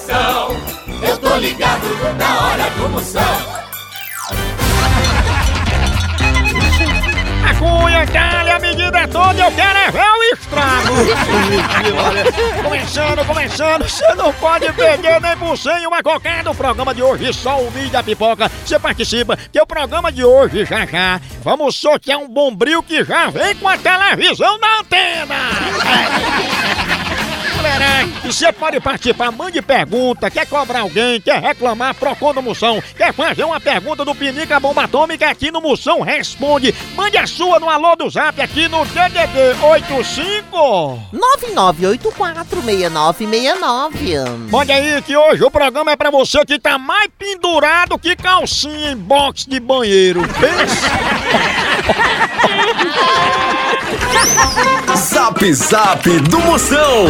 coração. Eu tô ligado na hora do Moção. A cunha, dá a medida é toda, eu quero é ver o estrago. começando, começando, você não pode perder nem por cem uma cocada. O programa de hoje, só o milho da pipoca. Você participa, que o programa de hoje, já já, vamos sortear um bombril que já vem com a televisão na antena. E você pode participar, mande pergunta, quer cobrar alguém, quer reclamar, Procon do Moção, quer fazer uma pergunta do Pinica Bomba Atômica aqui no Moção Responde. Mande a sua no Alô do Zap aqui no DDD 85. 99846969. Mande aí que hoje o programa é pra você que tá mais pendurado que calcinha em box de banheiro. Zap Zap do Moção.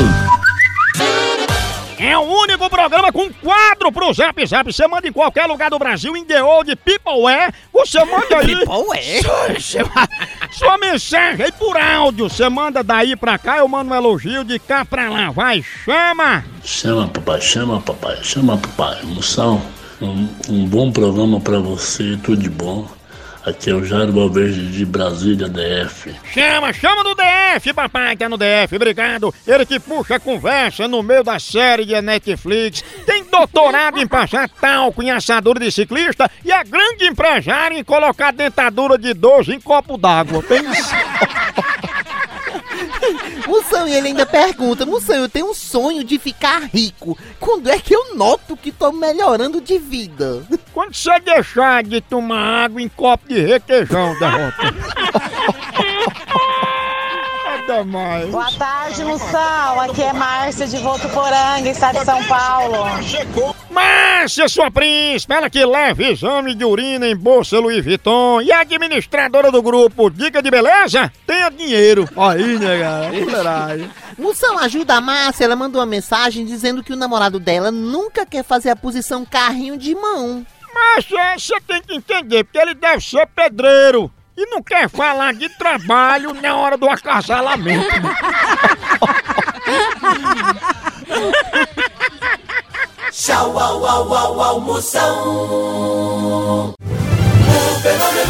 É o único programa com quadro pro Zap Zap. Você manda em qualquer lugar do Brasil, em The Old People é. Você manda aí. People é? Sua, sua mensagem aí por áudio. Você manda daí pra cá, eu mando um elogio de cá pra lá. Vai, chama! Chama papai, chama papai, chama papai. Moção, um, um bom programa pra você, tudo de bom. Aqui é o Jairo Valverde de Brasília, DF. Chama, chama do DF, papai, tá no DF, obrigado. Ele que puxa a conversa no meio da série de Netflix. Tem doutorado em passar talco em assadura de ciclista e é grande empresário em colocar dentadura de 12 em copo d'água. Pensa. Moção, e ele ainda pergunta: Moção, eu tenho um sonho de ficar rico. Quando é que eu noto que tô melhorando de vida? Quando você deixar de tomar água em copo de requeijão, derrota. Mais. Boa tarde, Moção. Aqui é Márcia de Votuporanga, estado de São Paulo. Márcia, sua príncipe, ela que leva exame de urina em bolsa Louis Vuitton e a administradora do grupo Dica de Beleza, tenha dinheiro. Aí, né, galera? Moção, ajuda a Márcia. Ela mandou uma mensagem dizendo que o namorado dela nunca quer fazer a posição carrinho de mão. Márcia, você tem que entender, porque ele deve ser pedreiro. E não quer falar de trabalho na hora do acasalamento. Tchau, au, au, au, au, Moção. O fenômeno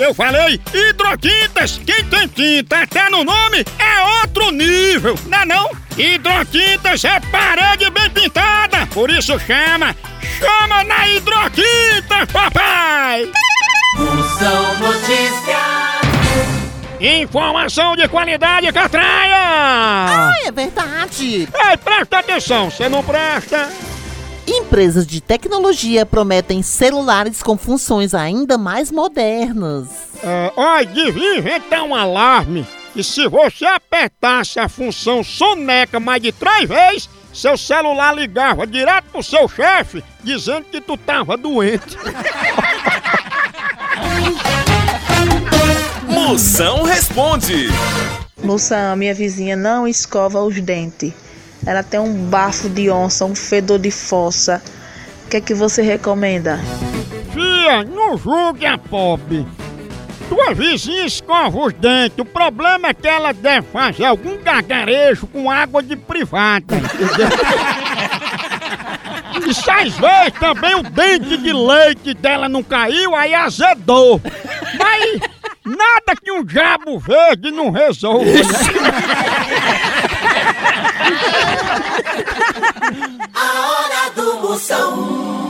Eu falei hidrotintas, quem tem tinta até no nome é outro nível, não é não? Hidrotintas é parede bem pintada, por isso chama, chama na hidrotintas, papai! Moção Notícias. Informação de qualidade, Catraia! Ah, é verdade. Ei, presta atenção, você não presta? Empresas de tecnologia prometem celulares com funções ainda mais modernas. É, olha, devia inventar um alarme que se você apertasse a função soneca mais de três vezes, seu celular ligava direto pro seu chefe dizendo que tu tava doente. Moção responde. Moção, minha vizinha não escova os dentes. Ela tem um bafo de onça, um fedor de fossa. O que é que você recomenda? Fia, não julgue a pobre. Tua vizinha escova os dentes. O problema é que ela deve fazer algum gargarejo com água de privada. E se às vezes também o dente de leite dela não caiu, aí azedou. Mas nada que um diabo verde não resolva. né? A hora do Moção.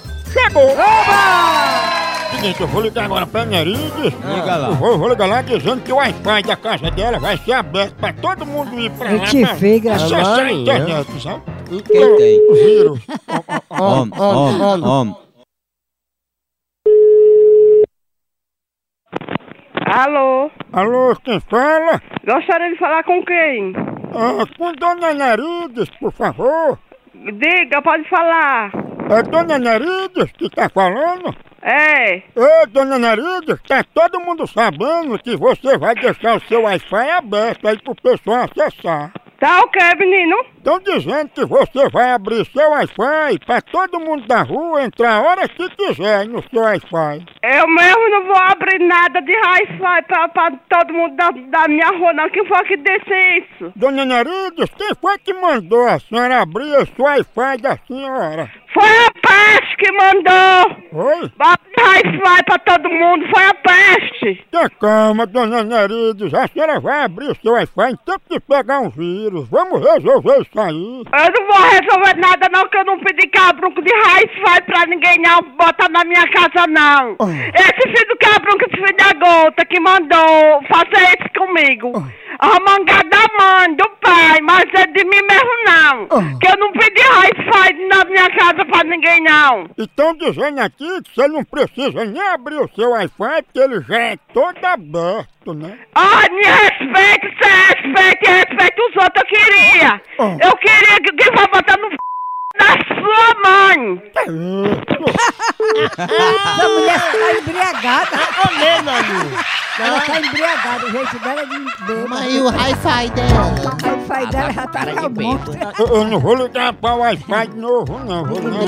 chegou! Seguinte, eu vou ligar agora pra Nerid. Liga lá. Eu vou, eu vou ligar lá dizendo que o Wi-Fi da casa dela vai ser aberto pra todo mundo ir pra lá. Gente pra feia, acessar a Maria. internet, sabe? Quem tem? O vírus. Homem, homem, homem. Alô? Alô, quem fala? Gostaria de falar com quem? Ah, com Dona Nerides, por favor. Diga, pode falar. É Dona Nerides que tá falando? É. Ô, Dona Nerides, tá todo mundo sabendo que você vai deixar o seu Wi-Fi aberto aí pro pessoal acessar. Tá ok, menino? Estão dizendo que você vai abrir seu Wi-Fi pra todo mundo da rua entrar a hora que quiser no seu Wi-Fi. Eu mesmo não vou abrir nada de hi-fi pra, pra todo mundo da, da minha rua, não. Quem foi que disse isso? Dona Nerides, quem foi que mandou a senhora abrir esse Wi-Fi da senhora? Foi a peste que mandou! Oi? Abrir hi-fi pra todo mundo, foi a peste! Tenha calma, dona Nerides. A senhora vai abrir o seu Wi-Fi em tempo de pegar um vírus. Vamos resolver isso aí. Eu não vou resolver nada não, que eu não pedi cabrunco de hi-fi pra ninguém não botar na minha casa não. Esse filho do cabrunco, esse filho da gota que mandou fazer isso comigo. A mangada mãe, do pai, mas é de mim mesmo não. Que eu não pedi hi-fi na minha casa pra ninguém não. Estão dizendo aqui que você não precisa nem abrir o seu Wi-Fi porque ele já é todo aberto, né? Ai, me respeite, você respeite, respeite os outros, eu queria. Eu queria que alguém vai botar no f... da sua mãe. Essa mulher tá embriagada. Ela tá embriagada, o jeito dela é de beber. Mas e o hi-fi dela? O pai dela já tá calmo. Eu, eu não vou ligar para o Wi-Fi de novo, não. Vou não.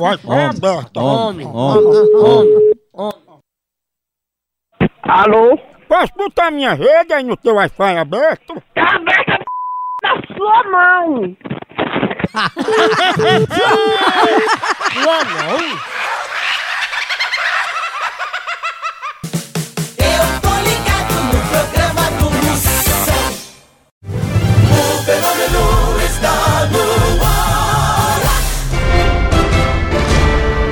Wi-Fi aberto. Homem, homem, Alô? Posso botar minha rede aí no teu Wi-Fi aberto? Tá aberta a p... da sua mãe. Eu tô ligado no programa do Moção. O fenômeno está no ar.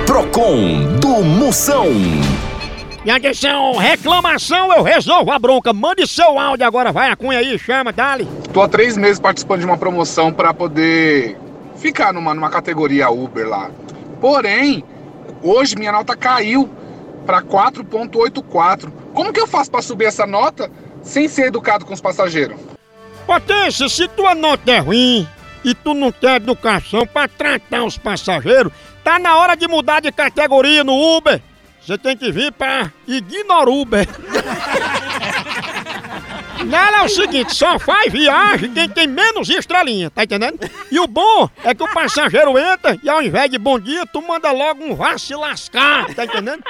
Procon do Moção. E atenção, reclamação, eu resolvo a bronca. Mande seu áudio agora, vai a cunha aí, chama, dali. Tô há três meses participando de uma promoção para poder ficar numa, numa categoria Uber lá. Porém, hoje minha nota caiu para 4.84. Como que eu faço para subir essa nota sem ser educado com os passageiros? Potência, se tua nota é ruim e tu não tem educação pra tratar os passageiros, tá na hora de mudar de categoria no Uber. Você tem que vir pra Ignoruber. Nela é o seguinte, só faz viagem quem tem menos estrelinha, tá entendendo? E o bom é que o passageiro entra e ao invés de bom dia, tu manda logo um vá se lascar, tá entendendo?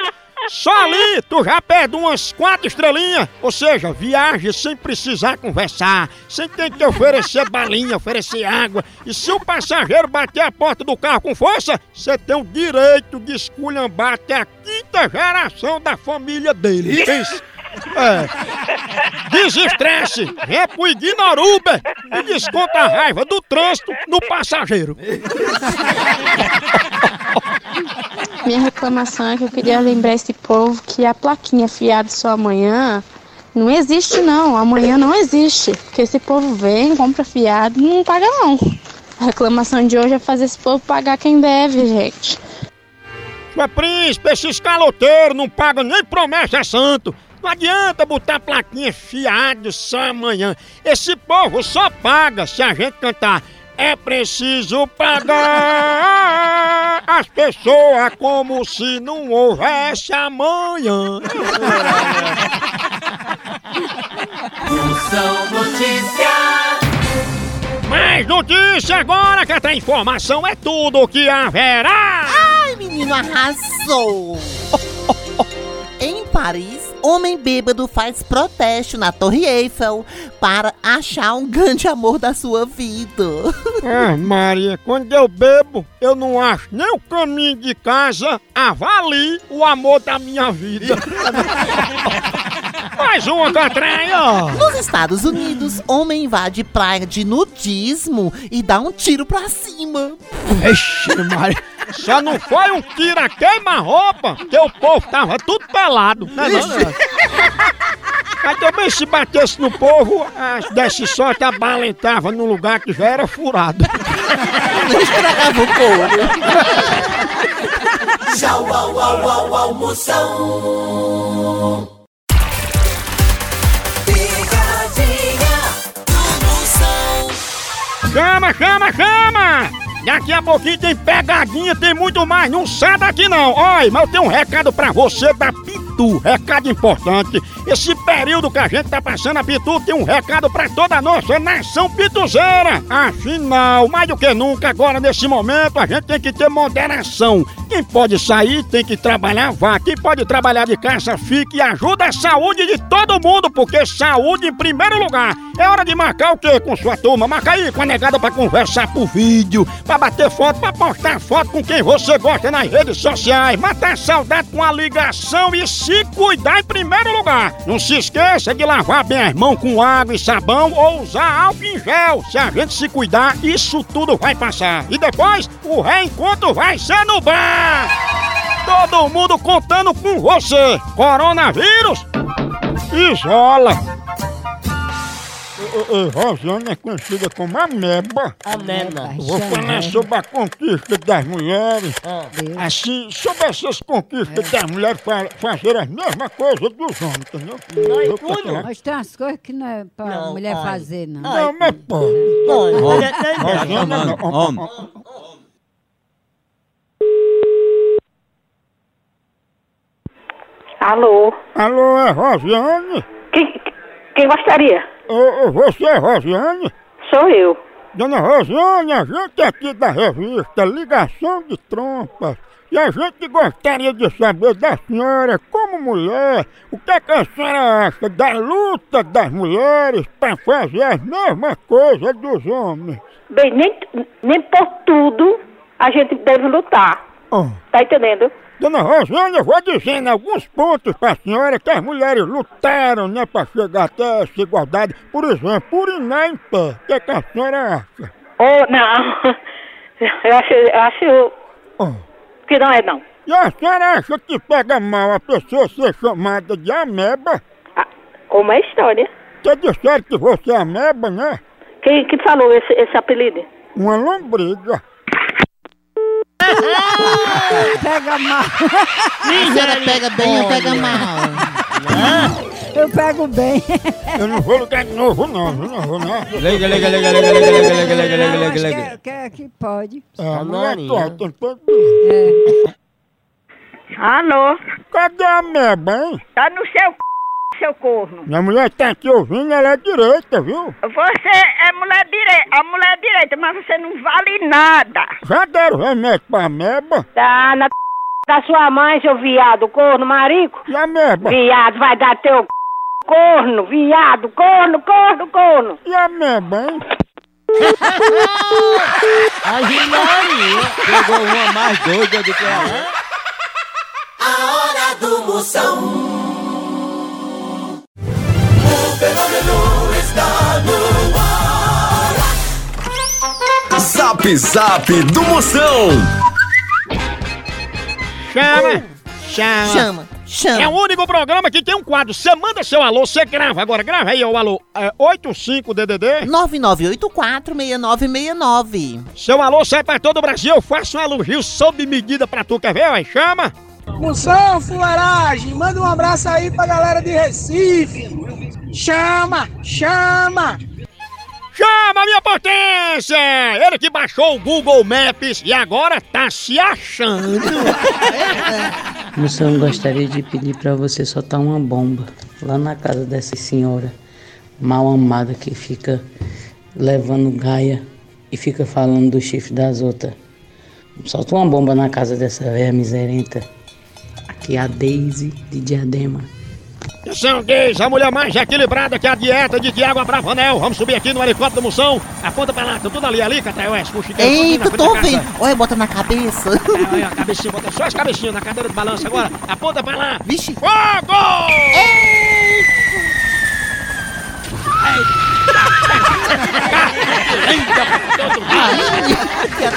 Só ali tu já perde umas quatro estrelinhas, ou seja, viagem sem precisar conversar, sem ter que oferecer balinha, oferecer água. E se o passageiro bater a porta do carro com força, você tem o direito de esculhambar até a quinta geração da família dele. É. Desestresse, vem pro Ignoruber e desconta a raiva do trânsito no passageiro. Minha reclamação é que eu queria lembrar esse povo que a plaquinha fiado só amanhã não existe não, amanhã não existe. Porque esse povo vem, compra fiado e não paga não. A reclamação de hoje é fazer esse povo pagar quem deve, gente. Mas príncipe, esses caloteiros não pagam nem promessa santo. Não adianta botar plaquinha fiado só amanhã. Esse povo só paga se a gente cantar. É preciso pagar as pessoas como se não houvesse amanhã. Moção Notícias. Mais notícia agora que essa informação é tudo o que haverá. Menino, arrasou! em Paris, homem bêbado faz protesto na Torre Eiffel para achar um grande amor da sua vida. Ah, Maria, quando eu bebo, eu não acho nem o caminho de casa, avalie o amor da minha vida. Mais uma catranha! Nos Estados Unidos, homem invade praia de nudismo e dá um tiro pra cima. Ixi, Maria. Só não foi um tira queima-roupa, que o povo tava tudo pelado. Não, não? Mas também se batesse no povo, as- desse sorte a bala entrava num lugar que já era furado. Não estragava o couro. Tchau, au, au, au, au, Chama, chama! Daqui a pouquinho tem pegadinha, tem muito mais. Não sai daqui não. Olha, mas eu tenho um recado pra você da Pitu. Recado importante. Esse período que a gente tá passando, a Pitu tem um recado pra toda a nossa nação pituzeira. Afinal, mais do que nunca, agora nesse momento, a gente tem que ter moderação. Quem pode sair tem que trabalhar, vá. Quem pode trabalhar de casa, fique e ajuda a saúde de todo mundo, porque saúde em primeiro lugar. É hora de marcar o quê com sua turma? Marca aí com a negada pra conversar por vídeo, pra bater foto, pra postar foto com quem você gosta nas redes sociais, matar saudade com a ligação e se cuidar em primeiro lugar. Não se esqueça de lavar bem as mãos com água e sabão ou usar álcool em gel. Se a gente se cuidar, isso tudo vai passar. E depois, o reencontro vai ser no bar. Todo mundo contando com você. Coronavírus, isola. Ô, ô, ô, Rosana é conhecida como Ameba. Ameba. Vou falar sobre a conquista das mulheres. Assim, sobre essas conquistas das mulheres fa fazer as mesmas coisas dos homens, entendeu? Vou falar- Mas tem umas coisas que não é pra Não, mulher olha. fazer, não. Não, mas pode. Olha, Rosana, não. Homem. Alô? Alô, é Rosiane? Quem, quem gostaria? Ô, ô, você é Rosiane? Sou eu. Dona Rosiane, a gente é aqui da revista Ligação de Trompas. E a gente gostaria de saber da senhora, como mulher, o que, é que a senhora acha da luta das mulheres para fazer as mesmas coisas dos homens? Bem, nem, nem por tudo a gente deve lutar. Oh. Tá entendendo? Dona Rosiane, eu vou dizendo alguns pontos para a senhora que as mulheres lutaram, né, para chegar até essa igualdade. Por exemplo, urinar em pé. O que, é que a senhora acha? Oh, não. Eu acho, eu acho Oh. que não é não. E a senhora acha que pega mal a pessoa ser chamada de ameba? Ah, Como é a história? Que disseram que você é ameba, né? Quem que falou esse, esse apelido? Uma lombriga. Pega mal. A senhora pega bem ou pega mal? Eu pego bem. Eu não vou ligar de novo, não, viu? não vou não. Liga, liga, liga, liga, liga, liga, liga, liga, liga, Não, liga, liga. é- que, é que pode. É, a mulher Maria. atual tem todo É. Alô? Cadê a ameba, hein? Tá no seu c... seu corno. Minha mulher tá aqui ouvindo, ela é direita, viu? Você é mulher direita, a mulher direita, mas você não vale nada. Já deram remédio pra ameba? Tá na c... da sua mãe, seu viado, corno, marico. E a ameba? Viado, vai dar teu c... corno, viado, corno, corno, corno. E a ameba, hein? A Maria. Pegou uma mais doida do que a outra. A hora do Moção. Zap Zap do Moção. chama, chama. Chama, chama. É o único programa que tem um quadro. Você manda seu alô, você grava. Agora, grava aí o alô. É 85DDD. 99846969. Seu alô sai pra todo o Brasil. Eu faço um elogio sob medida pra tu. Quer ver? Aí, chama. Moção, fularagem, manda um abraço aí pra galera de Recife. Chama, chama. Potência! Ele que baixou o Google Maps e agora tá se achando. Moção, gostaria de pedir pra você soltar uma bomba lá na casa dessa senhora mal amada que fica levando gaia e fica falando do chifre das outras. Solta uma bomba na casa dessa velha miserenta. Aqui é a Daisy de Diadema. Atenção, gays, a mulher mais equilibrada que a dieta de Tiago Abravanel. Vamos subir aqui no helicóptero da moção. Aponta pra lá, tá tudo ali, ali, Catraioeste, puxiqueiro. Eita, tô vendo. Olha, bota na cabeça. Olha, a cabecinha, bota só as cabecinhas na cadeira de balanço agora. Aponta pra lá. Vixe. Fogo!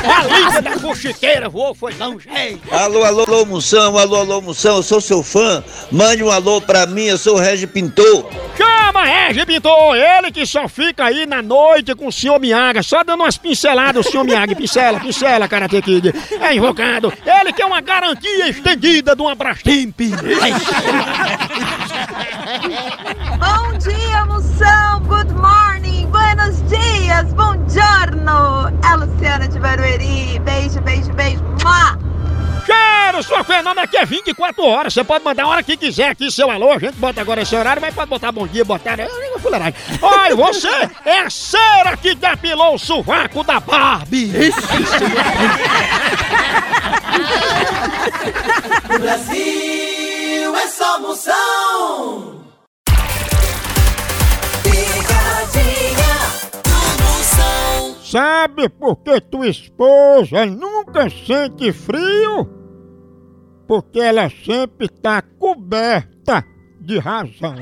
A língua da fuxiqueira voou, foi longe. Alô, alô, alô, Moção, alô, alô, Moção, eu sou seu fã. Mande um alô pra mim, eu sou o Regi Pintor. Chama, Regi Pintor! Ele que só fica aí na noite com o senhor Miyaga, só dando umas pinceladas, o senhor Miyaga. Pincela, pincela, Karate Kid. É invocado. Ele que é uma garantia estendida de uma Brastemp. Bom dia, moção! Good morning! Buenos dias! Buongiorno! É a Luciana de Barueri. Beijo, beijo, beijo. Mua! Cheiro, sua fenômena aqui é 24 horas. Você pode mandar a hora que quiser aqui seu alô. A gente bota agora esse horário, mas pode botar bom dia, botar. Fuleiragem. Olha, você é a cera que depilou o sovaco da Barbie. No Brasil é só moção. Picadinha do moção. Sabe por que tua esposa nunca sente frio? Porque ela sempre tá coberta de razão.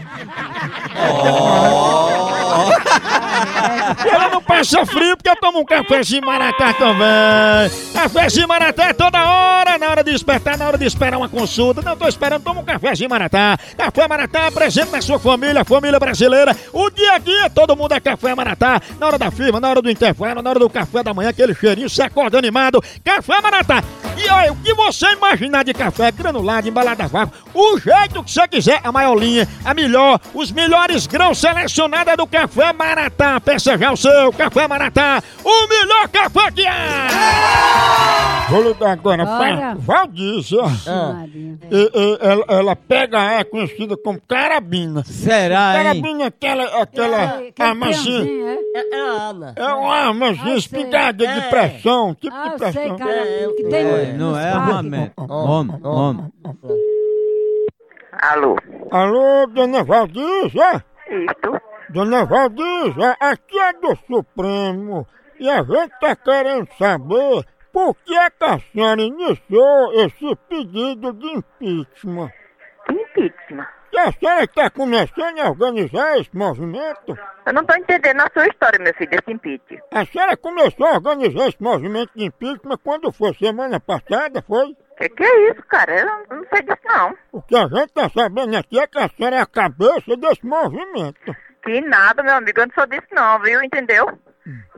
Ela não passa frio porque eu tomo um cafezinho maratá também. Cafezinho maratá é toda hora, na hora de despertar, na hora de esperar uma consulta. Não tô esperando, toma um cafezinho maratá. Café maratá presente na sua família, família brasileira. O dia a dia, todo mundo é café maratá. Na hora da firma, na hora do intervalo, na hora do café da manhã, aquele cheirinho, se acorda animado. Café maratá. E olha, o que você imaginar de café granulado, embalado a vácuo, o jeito que você quiser, a maior linha, a melhor, os melhores grãos selecionados é do Café Maratá. Peça já o seu Café Maratá, o melhor café que há! Vou ligar agora pra Olha. Valdícia. Ah. E- e- ela, ela pega, é conhecida como carabina. Será, hein? Carabina é aquela, aquela armazinha. É arma. É uma armazinha espingarda de pressão, tipo Ah, de eu pressão. sei, cara, que tem É, no- não nos é parques. armamento. Homem, homem. Alô? Alô, dona Valdícia? Isso. Dona Valdícia, aqui é do Supremo e a gente tá querendo saber por que é que a senhora iniciou esse pedido de impeachment. Impeachment? E a senhora está começando a organizar esse movimento? Eu não tô entendendo a sua história, meu filho, desse impeachment. A senhora começou a organizar esse movimento de impeachment quando foi semana passada, foi? Que que é isso, cara? Eu não, sei disso, não. O que a gente tá sabendo aqui é que a senhora é a cabeça desse movimento. Que nada, meu amigo, eu não sou disso, não, viu? Entendeu?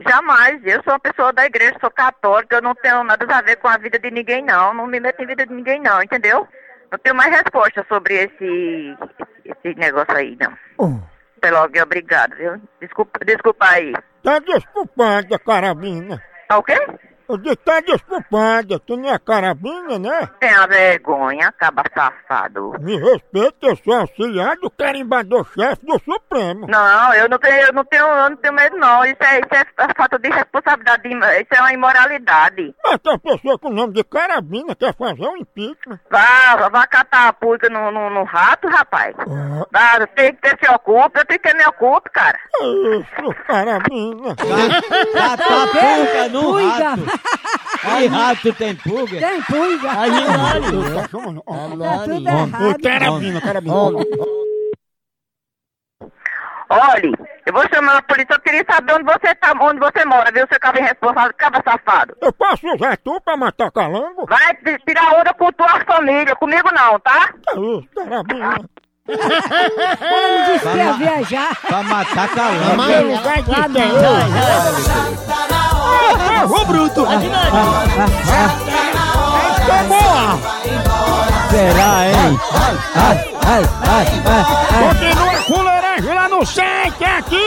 Jamais. Eu sou uma pessoa da igreja, sou católica, eu não tenho nada a ver com a vida de ninguém, não. Não me meto em vida de ninguém, não, entendeu? Não tenho mais resposta sobre esse, esse negócio aí, não. Oh. Pelo alguém, obrigado, viu? Desculpa, desculpa aí. Tá desculpada, carabina. Tá o quê? Eu disse, tá desculpada, tu não é carabina, né? Tenha vergonha, acaba safado. Me respeita, eu sou auxiliar do carimbador-chefe do Supremo. Não, eu não tenho, eu não tenho, eu não tenho medo não. Isso é, isso é falta de responsabilidade, isso é uma imoralidade. Mas tem uma pessoa com o nome de carabina quer fazer um impeachment. Vá, vá catar a pulga no, no, no rato, rapaz. Vá, tem que ter se ocupe, eu tenho que me ocupe, cara. Isso, carabina. Catar pulga no Pulga. rato. Que rato tem pulga? Tem pulga. Aí não Tá. Tá tudo errado. carabina, carabina. Olhe, eu vou chamar a polícia, eu queria saber onde você tá, onde você mora, viu, seu cabo irresponsável, cabo safado. Eu posso usar tu pra matar calango? Vai tirar onda com tua família, comigo não, tá? Que isso, carabinha. Ela me disse que ia viajar. Pra matar calango. Mas é lugar terror. não. Ô, bruto! Tomou! Será, hein? Ai, ai, ai, ai, ai. Continua fuleiragem lá no site aqui,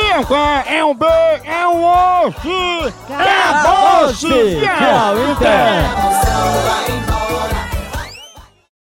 é um B, é um osso, acabou-se! Tchau, Inter. Moção vai embora.